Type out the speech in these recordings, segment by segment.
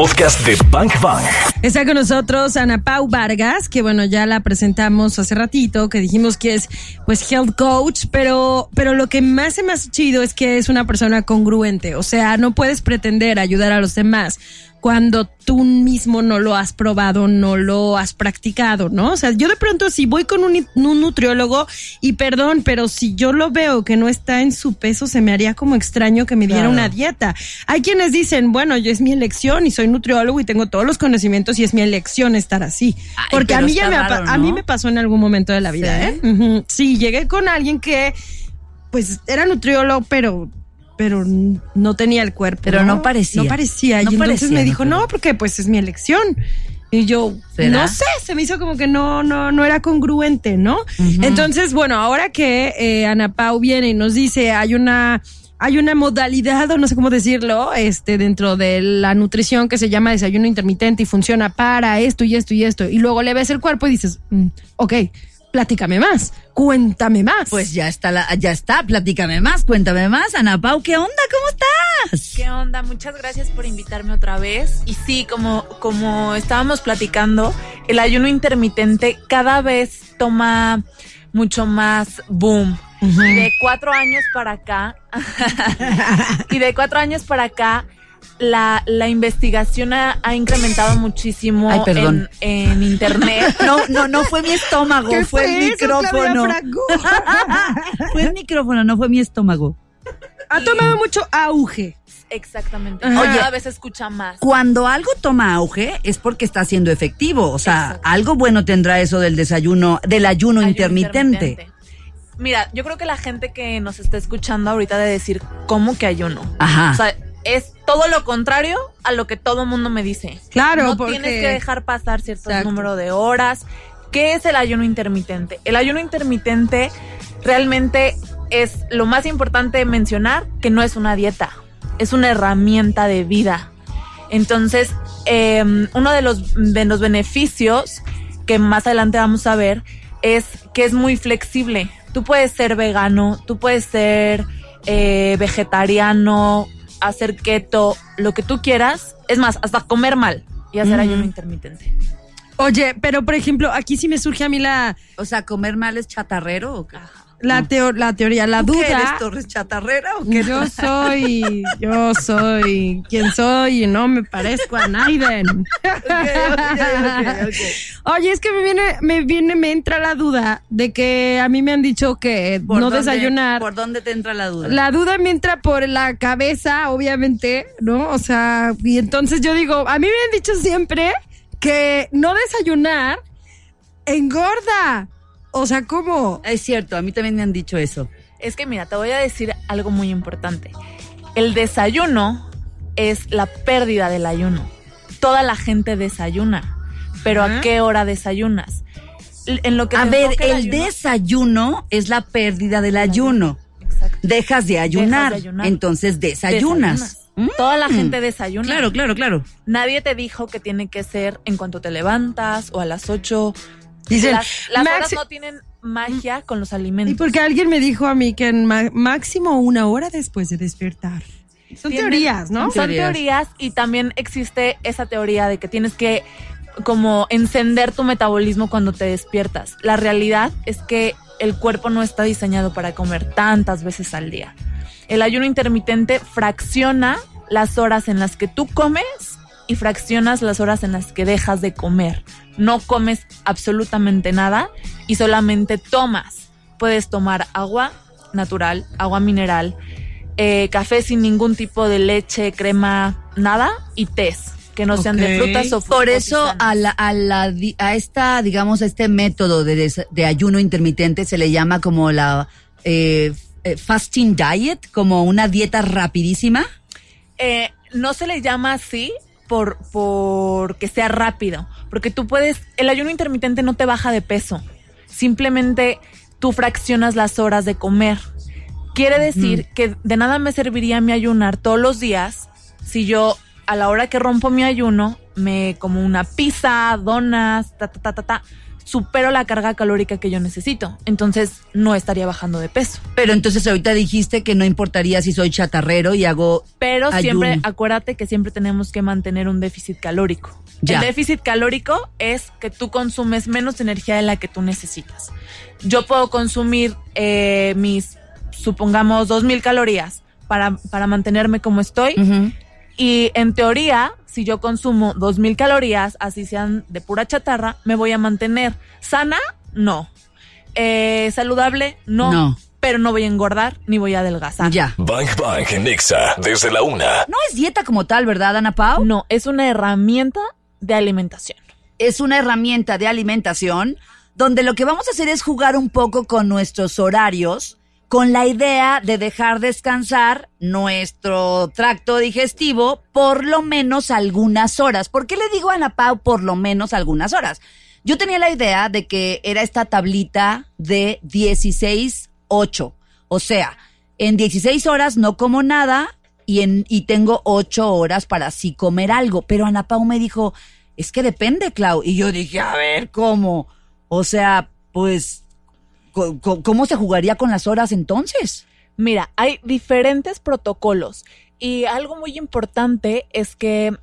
podcast de Bank Bang. Está con nosotros Ana Pau Vargas, que bueno, ya la presentamos hace ratito, que dijimos que es pues health coach, pero, pero lo que más se me hace chido es que es una persona congruente, o sea, no puedes pretender ayudar a los demás cuando tú mismo no lo has probado, no lo has practicado, ¿no? O sea, yo de pronto si voy con un, un, nutriólogo y perdón, pero si yo lo veo que no está en su peso, se me haría como extraño que me diera Claro. una dieta. Hay quienes dicen, bueno, yo es mi elección y soy nutriólogo y tengo todos los conocimientos y es mi elección estar así. Ay, Porque a mí ya me, a mí me pasó en algún momento de la vida, ¿Sí? ¿eh? Sí, llegué con alguien que pues era nutriólogo, pero pero no tenía el cuerpo. Pero no parecía. No parecía. No y entonces parecía me dijo, no, porque pues es mi elección. Y yo, ¿Será? no sé, se me hizo como que no, no, no era congruente, ¿no? Entonces, bueno, ahora que eh, Ana Pau viene y nos dice, hay una, hay una modalidad, o no sé cómo decirlo, este, dentro de la nutrición que se llama desayuno intermitente y funciona para esto y esto y esto. Y luego le ves el cuerpo y dices, mm, ok, platícame más, cuéntame más. Pues ya está, la, ya está, platícame más, cuéntame más, Ana Pau, ¿qué onda? ¿Cómo estás? ¿Qué onda? Muchas gracias por invitarme otra vez. Y sí, como, como estábamos platicando, el ayuno intermitente cada vez toma mucho más boom. Y de cuatro años para acá, y de cuatro años para acá, la, la investigación ha, ha incrementado muchísimo Ay. En, en internet. No, no, no fue mi estómago, ¿Qué fue, el micrófono. Fue el micrófono, no fue mi estómago. ha tomado mucho auge. Exactamente. Ajá. Oye, cada vez se escucha más. Cuando algo toma auge es porque está siendo efectivo, o sea, Exacto. algo bueno tendrá eso del desayuno, del ayuno, Ayuno intermitente. Mira, yo creo que la gente que nos está escuchando ahorita de decir, ¿cómo que ayuno? Ajá. O sea, es todo lo contrario a lo que todo mundo me dice. Claro, no porque- tienes que dejar pasar cierto Exacto. número de horas. ¿Qué es el ayuno intermitente? El ayuno intermitente realmente es lo más importante mencionar que no es una dieta, es una herramienta de vida. Entonces, eh, uno de los, de los beneficios que más adelante vamos a ver es que es muy flexible. Tú puedes ser vegano, tú puedes ser eh, vegetariano, hacer keto, lo que tú quieras. Es más, hasta comer mal y hacer Ujú. ayuno intermitente. Oye, pero por ejemplo, aquí sí me surge a mí la, O sea, comer mal es chatarrero o qué? La, teo- la teoría, la ¿Tú qué duda. eres, Torres chatarrera o qué? Yo soy, yo soy quien soy y no me parezco a Naiden. Oye, es que me viene, me viene, me entra la duda de que a mí me han dicho que ¿Por no dónde- desayunar. ¿Por dónde te entra la duda? La duda me entra por la cabeza, obviamente, ¿no? O sea, y entonces yo digo, a mí me han dicho siempre que no desayunar engorda. O sea, ¿cómo? Es cierto, a mí también me han dicho eso. Es que mira, te voy a decir algo muy importante. El desayuno es la pérdida del ayuno. Toda la gente desayuna, pero. ¿a qué hora desayunas? En lo que A ver, el ayuno- desayuno es la pérdida del ayuno. Exacto. Dejas de ayunar, ayunar. entonces desayunas. Desayunas. Toda la Mm. gente desayuna. Claro, claro, claro. Nadie te dijo que tiene que ser en cuanto te levantas o a las 8. Dicen, las las "Maxi- horas no tienen magia con los Y alimentos. porque alguien me dijo a mí que en máximo una hora después de despertar. Son Tienen- teorías, ¿no? Son Teorías. teorías y también existe esa teoría de que tienes que como encender tu metabolismo cuando te despiertas. La realidad es que el cuerpo no está diseñado para comer tantas veces al día. El ayuno intermitente fracciona las horas en las que tú comes y fraccionas las horas en las que dejas de comer. No comes absolutamente nada y solamente tomas. Puedes tomar agua natural, agua mineral, eh, café sin ningún tipo de leche, crema, nada y tés que no sean de frutas o Por eso a la, a la, di- a esta, digamos, a este método de, des- de ayuno intermitente se le llama como la eh, eh, fasting diet, como una dieta rapidísima. Eh, no se le llama así por, por que sea rápido, porque tú puedes, el ayuno intermitente no te baja de peso, simplemente tú fraccionas las horas de comer. Quiere decir que de nada me serviría mi ayunar todos los días si yo a la hora que rompo mi ayuno me como una pizza, donas, ta ta ta ta ta. Supero la carga calórica que yo necesito. Entonces no estaría bajando de peso. Pero entonces ahorita dijiste que no importaría si soy chatarrero y hago. Pero siempre, acuérdate que siempre tenemos que mantener un déficit calórico. Ya. El déficit calórico es que tú consumes menos energía de la que tú necesitas. Yo puedo consumir eh, mis, supongamos, 2.000 calorías para, para mantenerme como estoy. Y en teoría, si yo consumo 2000 calorías, así sean de pura chatarra, me voy a mantener sana, no. Eh, saludable, no. No. Pero no voy a engordar ni voy a adelgazar. Ya. Bang Bang en Nexa desde la una. No es dieta como tal, ¿verdad, Ana Pau? No, es una herramienta de alimentación. es una herramienta de alimentación donde lo que vamos a hacer es jugar un poco con nuestros horarios, con la idea de dejar descansar nuestro tracto digestivo por lo menos algunas horas. ¿Por qué le digo a Ana Pau por lo menos algunas horas? Yo tenía la idea de que era esta tablita de 16-8. O sea, en 16 horas no como nada y, en, y tengo 8 horas para así comer algo. Pero Ana Pau me dijo, es que depende, Clau. Y yo dije, a ver, ¿cómo? O sea, pues, ¿cómo se jugaría con las horas entonces? Mira, hay diferentes protocolos y algo muy importante es que,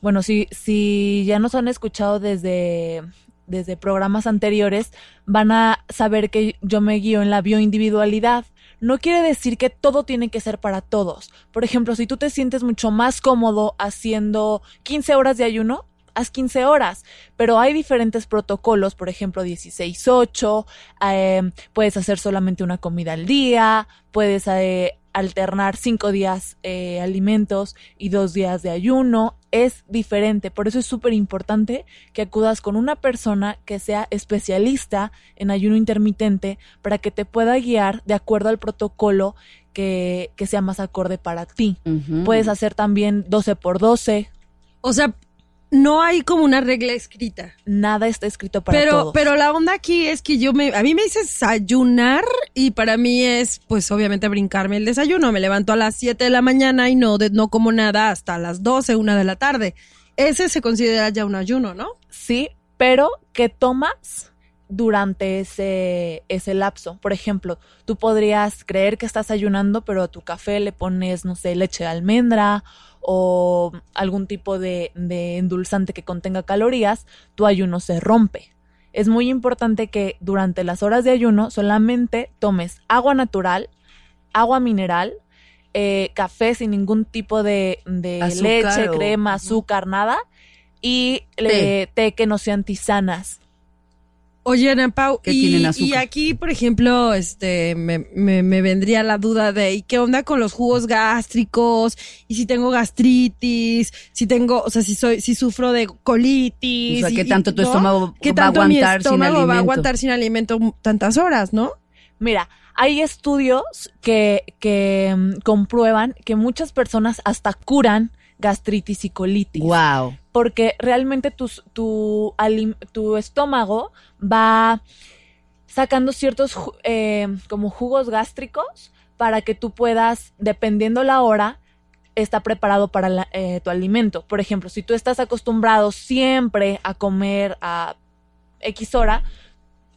bueno, si, si ya nos han escuchado desde, desde programas anteriores, van a saber que yo me guío en la bioindividualidad. No quiere decir que todo tiene que ser para todos. Por ejemplo, si tú te sientes mucho más cómodo haciendo 15 horas de ayuno, haz 15 horas, pero hay diferentes protocolos, por ejemplo, 16-8, eh, puedes hacer solamente una comida al día, puedes eh, alternar cinco días eh, alimentos y dos días de ayuno, es diferente, por eso es súper importante que acudas con una persona que sea especialista en ayuno intermitente para que te pueda guiar de acuerdo al protocolo que, que sea más acorde para ti. Puedes hacer también 12 por 12, O sea, no hay como una regla escrita. nada está escrito para pero, todos. pero la onda aquí es que yo me, a mí me dices ayunar y para mí es, pues obviamente brincarme el desayuno. Me levanto a las 7 de la mañana y no, de- no como nada hasta las 12, una de la tarde. Ese se considera ya un ayuno, ¿no? Sí, pero ¿qué tomas durante ese, ese lapso? Por ejemplo, tú podrías creer que estás ayunando, pero a tu café le pones, no sé, leche de almendra o algún tipo de, de endulzante que contenga calorías, tu ayuno se rompe. Es muy importante que durante las horas de ayuno solamente tomes agua natural, agua mineral, eh, café sin ningún tipo de, leche, o- crema, azúcar, nada. Y Té. eh, té que no sean tisanas. Oye, Ana Pau, y, tienen azúcar. y aquí, por ejemplo, este, me, me, me vendría la duda de, ¿y qué onda con los jugos gástricos? Y si tengo gastritis, si tengo, o sea, si soy, si sufro de colitis. O sea, y- ¿qué tanto tu ¿no? estómago ¿Qué va a tanto mi aguantar sin estómago va a alimento? aguantar sin alimento tantas horas, no? Mira, hay estudios que, que mm, comprueban que muchas personas hasta curan gastritis y colitis. Wow. porque realmente tu, tu estómago va sacando ciertos eh, como jugos gástricos para que tú puedas, dependiendo la hora, está preparado para la- eh, tu alimento. Por ejemplo, si tú estás acostumbrado siempre a comer a X hora,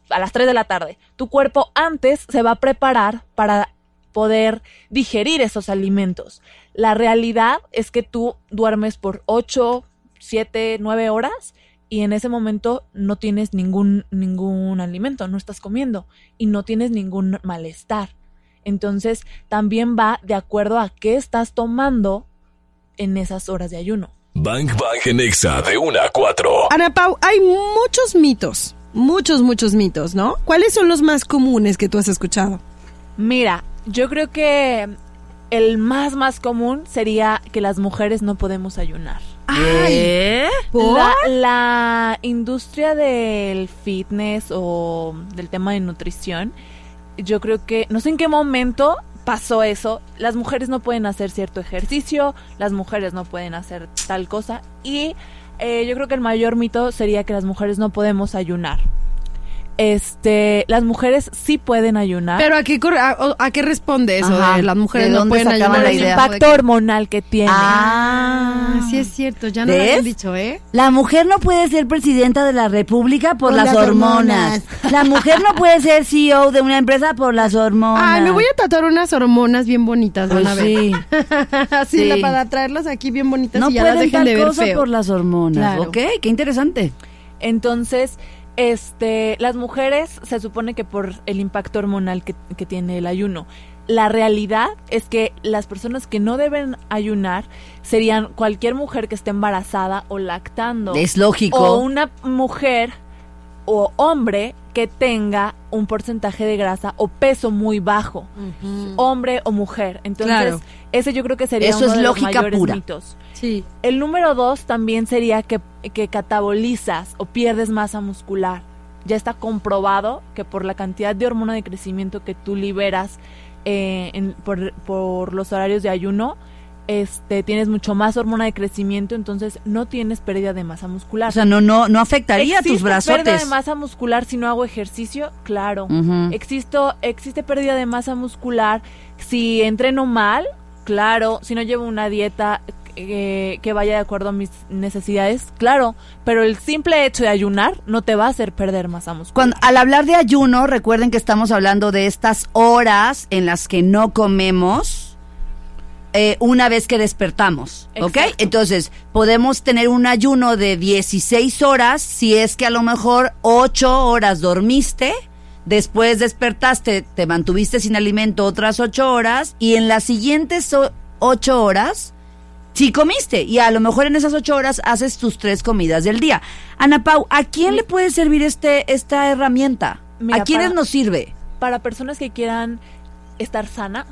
a las 3 de la tarde, tu cuerpo antes se va a preparar para poder digerir esos alimentos. La realidad es que tú duermes por 8, 7, 9 horas y en ese momento no tienes ningún, ningún alimento, no estás comiendo y no tienes ningún malestar. Entonces también va de acuerdo a qué estás tomando en esas horas de ayuno. Bang Bang en Nexa de una a 4. Ana Pau, hay muchos mitos, muchos, muchos mitos, ¿no? ¿Cuáles son los más comunes que tú has escuchado? Mira, yo creo que el más más común sería que las mujeres no podemos ayunar. ¿Eh? ¿por? La, la industria del fitness o del tema de nutrición, yo creo que no sé en qué momento pasó eso. Las mujeres no pueden hacer cierto ejercicio, las mujeres no pueden hacer tal cosa y eh, yo creo que el mayor mito sería que las mujeres no podemos ayunar. Este, las mujeres sí pueden ayunar. Pero ¿a qué, a, a qué responde eso Ajá. de las mujeres ¿De no dónde pueden ayudar? la el idea? impacto hormonal que tiene. Ah, Ah, sí es cierto, ya no lo habían dicho, ¿eh? La mujer no puede ser presidenta de la república por, Por las, las hormonas. La mujer no puede ser CEO de una empresa por las hormonas. Ay, me voy a tatuar unas hormonas bien bonitas, van Pues a ver. sí. Así, Sí. la- para traerlas aquí bien bonitas No y ya las dejen tal de ver cosa feo. por las hormonas. Claro. Ok, qué interesante. Entonces, este, las mujeres se supone que por el impacto hormonal que, que tiene el ayuno. La realidad es que las personas que no deben ayunar serían cualquier mujer que esté embarazada o lactando. Es lógico. O una mujer o hombre que tenga un porcentaje de grasa o peso muy bajo. Hombre o mujer. Entonces, Claro. ese yo creo que sería Eso uno es de los lógica mayores pura. mitos. Sí. El número dos también sería que, que catabolizas o pierdes masa muscular. Ya está comprobado que por la cantidad de hormona de crecimiento que tú liberas eh, en- por, por los horarios de ayuno, este, tienes mucho más hormona de crecimiento, entonces no tienes pérdida de masa muscular. O sea, no, no, no afectaría tus ¿Existe pérdida de brazotes. masa muscular si no hago ejercicio? Claro. Existo, existe pérdida de masa muscular si entreno mal, claro, si no llevo una dieta eh, que vaya de acuerdo a mis necesidades, claro, pero el simple hecho de ayunar no te va a hacer perder masa muscular. Cuando, al hablar de ayuno, recuerden que estamos hablando de estas horas en las que no comemos eh, una vez que despertamos, ¿ok? Exacto. Entonces, podemos tener un ayuno de 16 horas si es que a lo mejor 8 horas dormiste, después despertaste, te mantuviste sin alimento otras 8 horas y en las siguientes 8 horas Sí comiste y a lo mejor en esas ocho horas haces tus tres comidas del día. Ana Pau, ¿a quién le puede servir este esta herramienta? Mira, ¿A quiénes para- nos sirve? Para personas que quieran estar sanas,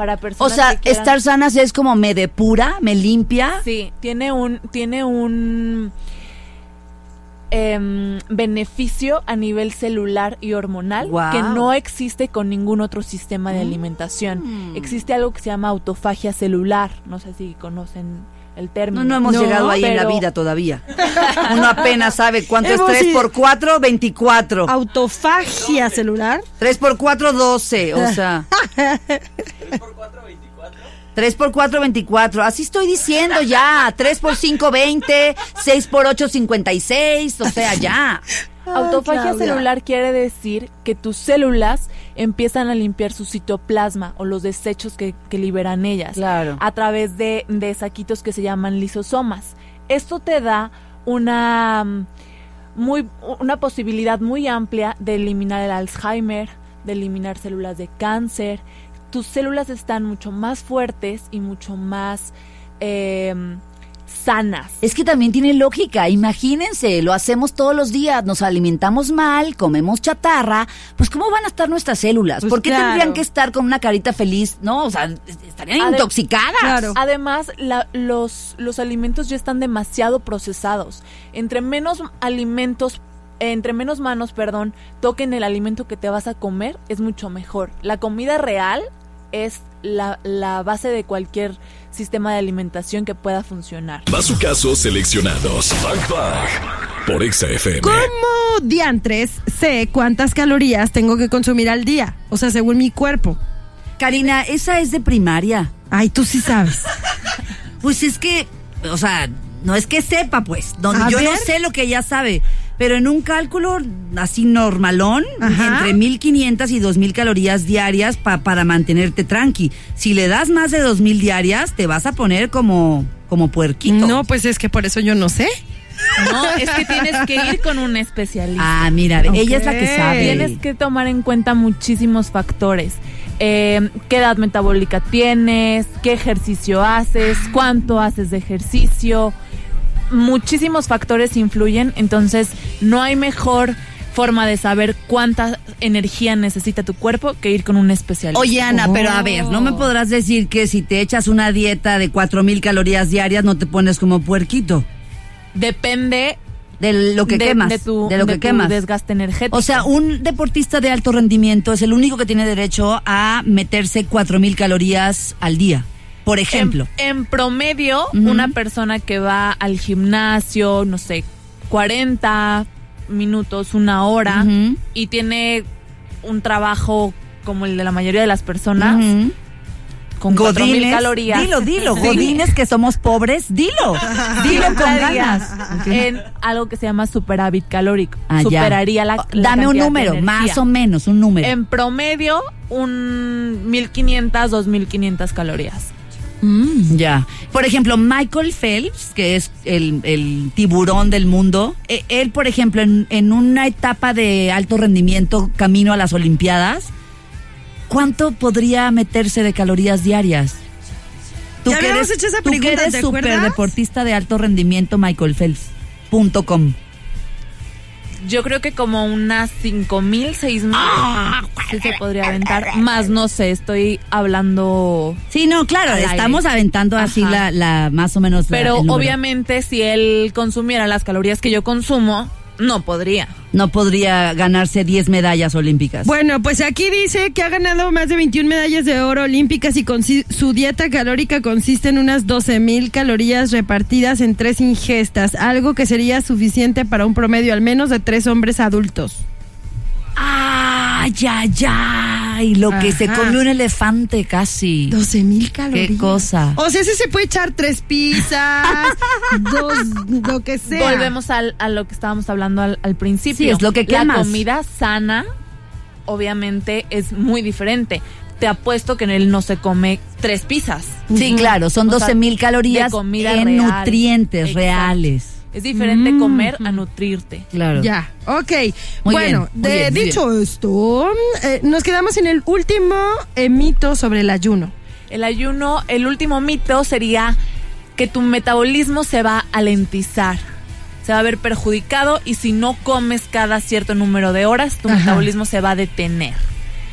para O sea, que quieran- estar sanas es como me depura, me limpia. Sí, tiene un, tiene un em, beneficio a nivel celular y hormonal que no existe con ningún otro sistema de alimentación. Mm. Existe algo que se llama autofagia celular. No sé si conocen el término. No, no hemos No, llegado ahí en la pero- vida todavía. Uno apenas sabe cuánto es Hemos 3 ido- por 4, 24. Autofagia celular. 3 por 4, 12. O sea. 3 por 4, 24. Así estoy diciendo ya. 3 por 5, 20. 6 por 8, 56. O sea, ya. Autofagia Claudia. celular quiere decir que tus células empiezan a limpiar su citoplasma o los desechos que, que liberan ellas Claro. a través de, de saquitos que se llaman lisosomas. Esto te da una, mm, muy, una posibilidad muy amplia de eliminar el Alzheimer, de eliminar células de cáncer. Tus células están mucho más fuertes y mucho más eh, sanas. Es que también tiene lógica, imagínense, lo hacemos todos los días, nos alimentamos mal, comemos chatarra, pues ¿cómo van a estar nuestras células? Pues ¿Por qué claro. tendrían que estar con una carita feliz? No, o sea, estarían intoxicadas. Claro. Además, la- los, los alimentos ya están demasiado procesados. Entre menos alimentos, entre menos manos, perdón, toquen el alimento que te vas a comer, es mucho mejor. La comida real es la, la base de cualquier sistema de alimentación que pueda funcionar. Bazucazos seleccionados. Bang Bang. Por Exa FM. ¿Cómo diantres sé cuántas calorías tengo que consumir al día? O sea, según mi cuerpo. Karina, esa es de primaria. Ay, tú sí sabes. Pues es que, o sea, no es que sepa, pues. A yo no sé lo que ella sabe. Pero en un cálculo así normalón, Ajá. entre 1500 y 2000 calorías diarias pa- para mantenerte tranqui. Si le das más de 2000 diarias, te vas a poner como, como puerquito. No, pues es que por eso yo no sé. No, es que tienes que ir con un especialista. Ah, mira, ella es la que sabe. Tienes que tomar en cuenta muchísimos factores. Eh, ¿Qué edad metabólica tienes? ¿Qué ejercicio haces? ¿Cuánto haces de ejercicio? Muchísimos factores influyen, entonces no hay mejor forma de saber cuánta energía necesita tu cuerpo que ir con un especialista. Oye, Ana, pero a ver, no me podrás decir que si te echas una dieta de 4000 calorías diarias no te pones como puerquito. Depende De lo que de, quemas. de tu, de lo de que tu quemas. desgaste energético. O sea, un deportista de alto rendimiento es el único que tiene derecho a meterse 4000 calorías al día, por ejemplo. En, en promedio, una persona que va al gimnasio, no sé, 40, minutos, una hora, y tiene un trabajo como el de la mayoría de las personas, con 4000 Godines. calorías. Dilo, dilo. Sí. Godines que somos pobres, dilo. Dilo con ganas. En algo que se llama superávit calórico. Ah. Superaría la, la Dame un número, más o menos, un número. En promedio, un 1500, 2500 calorías. Mm. Ya. Por ejemplo, Michael Phelps, que es el, el tiburón del mundo, eh, él, por ejemplo, en, en una etapa de alto rendimiento camino a las Olimpiadas, ¿cuánto podría meterse de calorías diarias? Ya habíamos hecho esa tú que eres ¿te super deportista de alto rendimiento, Michael Phelps. Punto com. Yo creo que como unas 5000, 6000 Ah, sí se podría aventar. Más no sé, estoy hablando. Sí, no, claro, aire. estamos aventando así la, la más o menos. Pero obviamente, si él consumiera las calorías que yo consumo, no podría. no podría ganarse 10 medallas olímpicas. Bueno, pues aquí dice que ha ganado más de 21 medallas de oro olímpicas y consi- su dieta calórica consiste en unas 12 mil calorías repartidas en tres ingestas, algo que sería suficiente para un promedio al menos de tres hombres adultos. ¡Ay, ay, ay! Lo que se come un elefante casi. 12 mil calorías. Qué cosa. O sea, ese se puede echar tres pizzas, dos, lo que sea. Volvemos al- a lo que estábamos hablando al, al principio. Sí, es lo que La quemas. comida sana, obviamente, es muy diferente. Te apuesto que en él no se come tres pizzas. Sí, claro, son O sea, 12 mil calorías de comida en real. nutrientes Exacto. reales. Es diferente Mm. comer a nutrirte. Claro. Ya, ok. Muy bueno, bien, muy de- bien, dicho esto, eh, nos quedamos en el último eh, mito sobre el ayuno. El ayuno, el último mito sería que tu metabolismo se va a lentizar. Se va a ver perjudicado y si no comes cada cierto número de horas, tu Ajá. metabolismo se va a detener.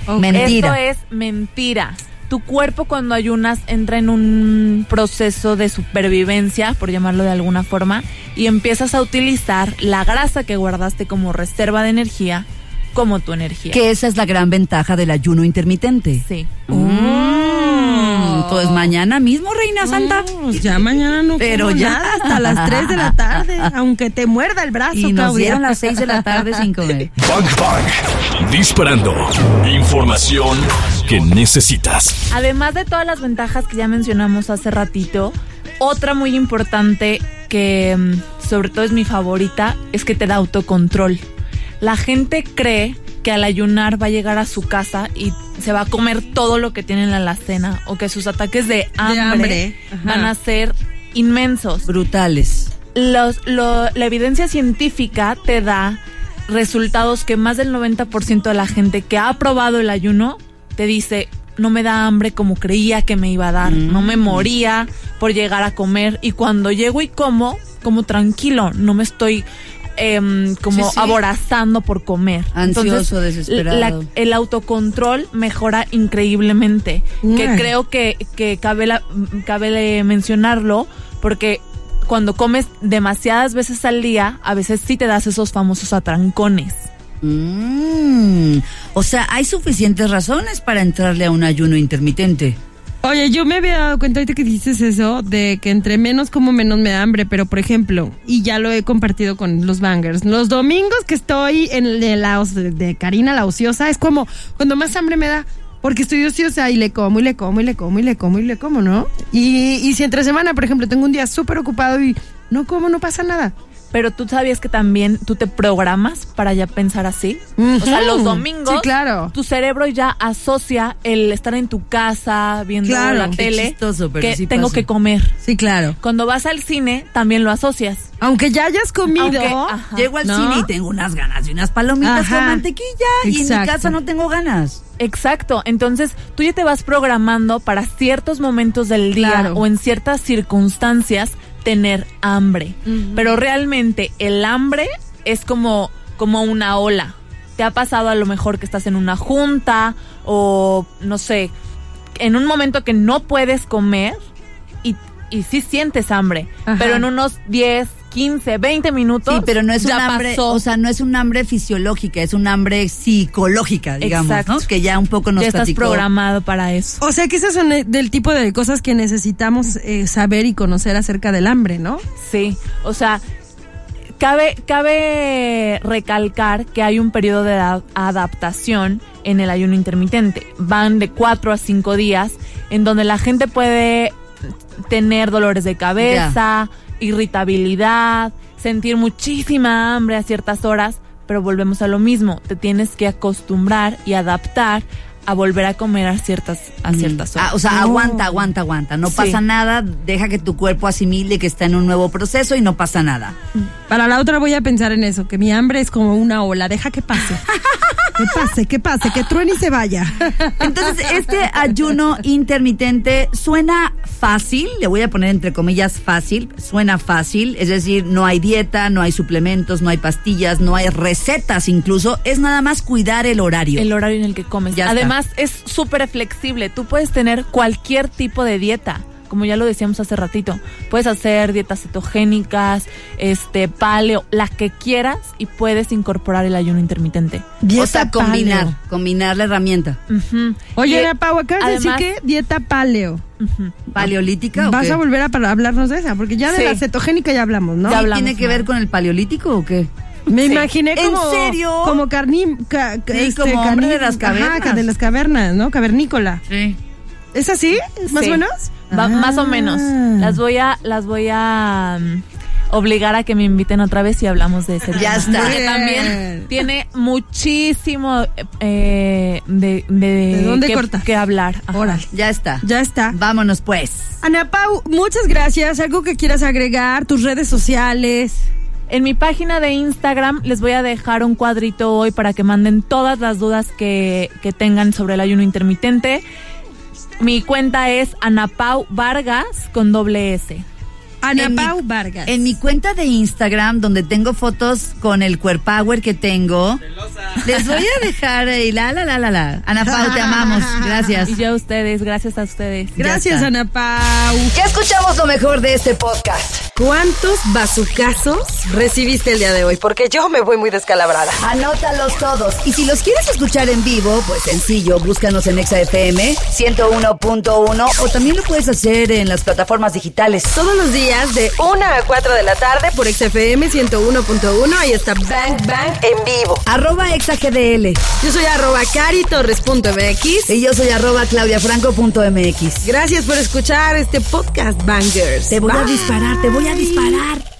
Mentira. Esto es mentira. Tu cuerpo cuando ayunas entra en un proceso de supervivencia, por llamarlo de alguna forma, y empiezas a utilizar la grasa que guardaste como reserva de energía como tu energía. Que esa es la gran ventaja del ayuno intermitente. Sí. Mm, pues mañana mismo, Reina Santa. Pues ya mañana no Pero como ya. nada hasta las 3 de la tarde, aunque te muerda el brazo, Y nos Claudia. dieron las 6 de la tarde sin comer. Bang Bang. Disparando. Información que necesitas. Además de todas las ventajas que ya mencionamos hace ratito, otra muy importante que mm, sobre todo es mi favorita es que te da autocontrol. La gente cree que al ayunar va a llegar a su casa y se va a comer todo lo que tiene en la alacena o que sus ataques de hambre, van a ser inmensos. Brutales. Los, lo- la evidencia científica te da resultados que más del 90% de la gente que ha probado el ayuno te dice, no me da hambre como creía que me iba a dar, no me moría por llegar a comer y cuando llego y como, como tranquilo, no me estoy em, como Sí, sí. aborazando por comer. Ansioso, desesperado. la- el autocontrol mejora increíblemente, que creo que, que cabe, la- cabe mencionarlo porque cuando comes demasiadas veces al día, a veces sí te das esos famosos atrancones. Mm, o sea, hay suficientes razones para entrarle a un ayuno intermitente. Oye, yo me había dado cuenta ahorita que dices eso, de que entre menos como menos me da hambre, pero por ejemplo, y ya lo he compartido con los bangers, los domingos que estoy en el de, la, de Karina la ociosa, es como cuando más hambre me da, porque estoy ociosa y le como y le como y le como y le como y le como, ¿no? Y, y si entre semana, por ejemplo, tengo un día súper ocupado y no como, no pasa nada. Pero tú sabías que también tú te programas para ya pensar así. O sea, los domingos, Sí, claro. tu cerebro ya asocia el estar en tu casa viendo Claro. la Qué tele chistoso, pero que sí tengo pasa. que comer. Sí, claro. Cuando vas al cine, también lo asocias. Aunque ya hayas comido, Aunque. Llego al ¿No? cine y tengo unas ganas de unas palomitas Ajá. con mantequilla y en mi Exacto. casa no tengo ganas. Exacto, entonces tú ya te vas programando para ciertos momentos del día Claro. o en ciertas circunstancias tener hambre. Pero realmente el hambre es como, como una ola. Te ha pasado a lo mejor que estás en una junta o no sé, en un momento que no puedes comer y, y sí sientes hambre, Ajá. pero en unos 10, 15, 20 minutos Sí, pero no es un hambre, pasó. o sea, no es un hambre fisiológica, es un hambre psicológica, digamos, Exacto. ¿no? Que ya un poco nos ya estás platicó. programado para eso. O sea que esas son eh, del tipo de cosas que necesitamos eh, saber y conocer acerca del hambre, ¿no? Sí, o sea, Cabe, cabe recalcar que hay un periodo de ad- adaptación en el ayuno intermitente. Van de cuatro a cinco días en donde la gente puede tener dolores de cabeza, irritabilidad, sentir muchísima hambre a ciertas horas, pero volvemos a lo mismo. Te tienes que acostumbrar y adaptar a volver a comer a ciertas, a ciertas horas. Ah, o sea, aguanta, aguanta, aguanta. No Sí. pasa nada, deja que tu cuerpo asimile que está en un nuevo proceso y no pasa nada. Para la otra voy a pensar en eso, que mi hambre es como una ola, deja que pase. Que pase, que pase, que truene y se vaya. Entonces, este ayuno intermitente suena fácil, le voy a poner entre comillas fácil, suena fácil, es decir, no hay dieta, no hay suplementos, no hay pastillas, no hay recetas incluso, es nada más cuidar el horario. el horario en el que comes. Ya está. Además, es súper flexible. Tú puedes tener cualquier tipo de dieta. Como ya lo decíamos hace ratito, puedes hacer dietas cetogénicas, este, paleo, la que quieras y puedes incorporar el ayuno intermitente. o sea, combinar, paleo. combinar la herramienta. Oye, Pau, acabas de además- decir que dieta paleo. ¿Paleolítica o ¿Vas qué? a volver a para- hablarnos de esa? Porque ya de la cetogénica ya hablamos, ¿no? Ya ¿Y hablamos, ¿Tiene que ver con el paleolítico o qué? Me Sí. imaginé ¿En como... serio? Como carní... ca- Sí, como hombre de las Ajá, cavernas. ca- de las cavernas, ¿no? Cavernícola. Sí. ¿Es así? ¿Más o menos? Va- Ah. Más o menos. Las voy a, las voy a mm, obligar a que me inviten otra vez y hablamos de ese Ya tema. está. Porque también tiene muchísimo eh, de, de, ¿De dónde que, cortar? que hablar. Órale. Ya está. Ya está. Vámonos pues. Ana Pau, muchas gracias. ¿Algo que quieras agregar? Tus redes sociales. En mi página de Instagram les voy a dejar un cuadrito hoy para que manden todas las dudas que, que tengan sobre el ayuno intermitente. Mi cuenta es Anapau Vargas con doble S. Ana Pau Vargas. En mi cuenta de Instagram, donde tengo fotos con el Core Power que tengo, les voy a dejar ahí, la, la, la, la, la. Ana Pau, te amamos. Gracias. Y yo a ustedes, gracias a ustedes. Gracias. Ana Pau. Ya escuchamos lo mejor de este podcast. ¿Cuántos bazucazos recibiste el día de hoy? Porque yo me voy muy descalabrada. Anótalos todos. Y si los quieres escuchar en vivo, pues sencillo, búscanos en ExaFM 101.1 o también lo puedes hacer en las plataformas digitales. Todos los días de 1 a 4 de la tarde por XFM 101.1. Ahí está Bang Bang en vivo. Arroba ExaGDL. Yo soy arroba caritorres.mx. Y yo soy arroba claudiafranco.mx. Gracias por escuchar este podcast, Bangers. Te voy a disparar, te voy a disparar.